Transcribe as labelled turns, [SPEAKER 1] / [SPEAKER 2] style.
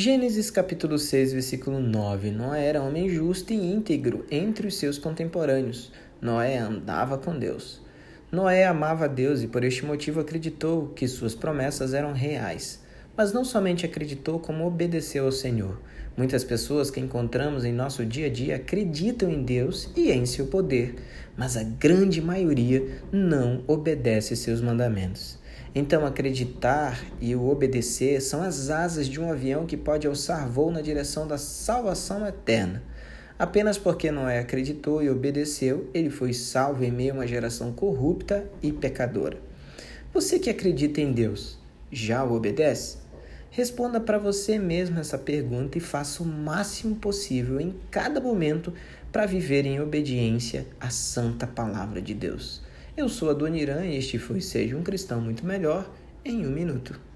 [SPEAKER 1] Gênesis capítulo 6, versículo 9. Noé era homem justo e íntegro entre os seus contemporâneos. Noé andava com Deus. Noé amava Deus e por este motivo acreditou que suas promessas eram reais. Mas não somente acreditou, como obedeceu ao Senhor. Muitas pessoas que encontramos em nosso dia a dia acreditam em Deus e em seu poder, mas a grande maioria não obedece seus mandamentos. Então, acreditar e o obedecer são as asas de um avião que pode alçar voo na direção da salvação eterna. Apenas porque Noé acreditou e obedeceu, ele foi salvo em meio a uma geração corrupta e pecadora. Você que acredita em Deus, já o obedece? Responda para você mesmo essa pergunta e faça o máximo possível em cada momento para viver em obediência à santa palavra de Deus. Eu sou a Dona Irã e este foi Seja um Cristão Muito Melhor em um Minuto.